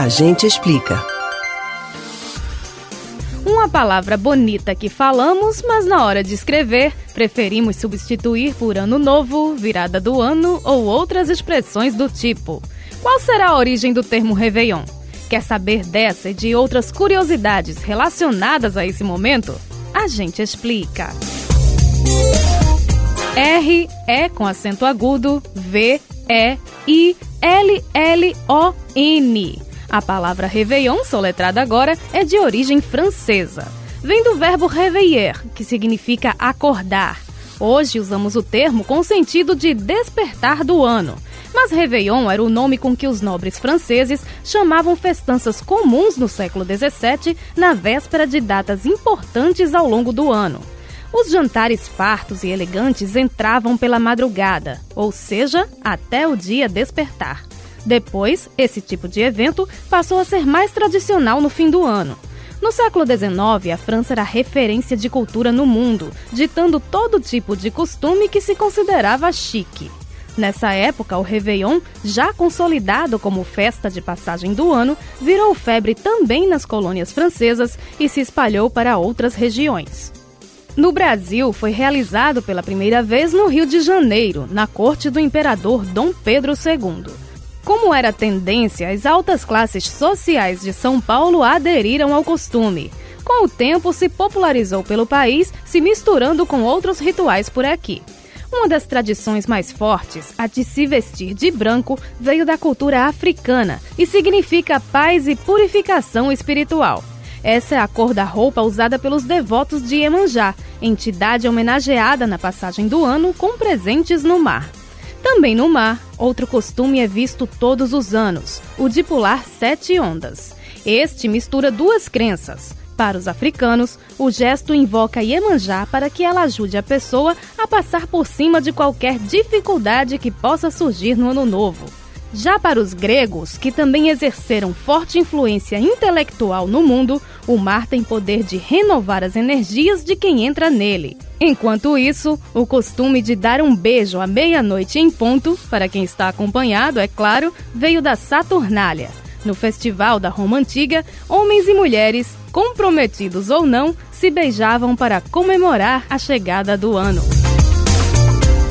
A gente explica. Uma palavra bonita que falamos, mas na hora de escrever, preferimos substituir por ano novo, virada do ano ou outras expressões do tipo. Qual será a origem do termo Réveillon? Quer saber dessa e de outras curiosidades relacionadas a esse momento? A gente explica. R é com acento agudo, V, E, I, L, L, O, N. A palavra Réveillon, soletrada agora, é de origem francesa. Vem do verbo réveiller, que significa acordar. Hoje usamos o termo com o sentido de despertar do ano. Mas Réveillon era o nome com que os nobres franceses chamavam festanças comuns no século XVII, na véspera de datas importantes ao longo do ano. Os jantares fartos e elegantes entravam pela madrugada, ou seja, até o dia despertar. Depois, esse tipo de evento passou a ser mais tradicional no fim do ano. No século XIX, a França era referência de cultura no mundo, ditando todo tipo de costume que se considerava chique. Nessa época, o Réveillon, já consolidado como festa de passagem do ano, virou febre também nas colônias francesas e se espalhou para outras regiões. No Brasil, foi realizado pela primeira vez no Rio de Janeiro, na corte do imperador Dom Pedro II. Como era tendência, as altas classes sociais de São Paulo aderiram ao costume. Com o tempo, se popularizou pelo país, se misturando com outros rituais por aqui. Uma das tradições mais fortes, a de se vestir de branco, veio da cultura africana e significa paz e purificação espiritual. Essa é a cor da roupa usada pelos devotos de Iemanjá, entidade homenageada na passagem do ano com presentes no mar. Também no mar, outro costume é visto todos os anos, o de pular sete ondas. Este mistura duas crenças. Para os africanos, o gesto invoca Iemanjá para que ela ajude a pessoa a passar por cima de qualquer dificuldade que possa surgir no ano novo. Já para os gregos, que também exerceram forte influência intelectual no mundo, o mar tem poder de renovar as energias de quem entra nele. Enquanto isso, o costume de dar um beijo à meia-noite em ponto, para quem está acompanhado, é claro, veio da Saturnália. No festival da Roma Antiga, homens e mulheres, comprometidos ou não, se beijavam para comemorar a chegada do ano.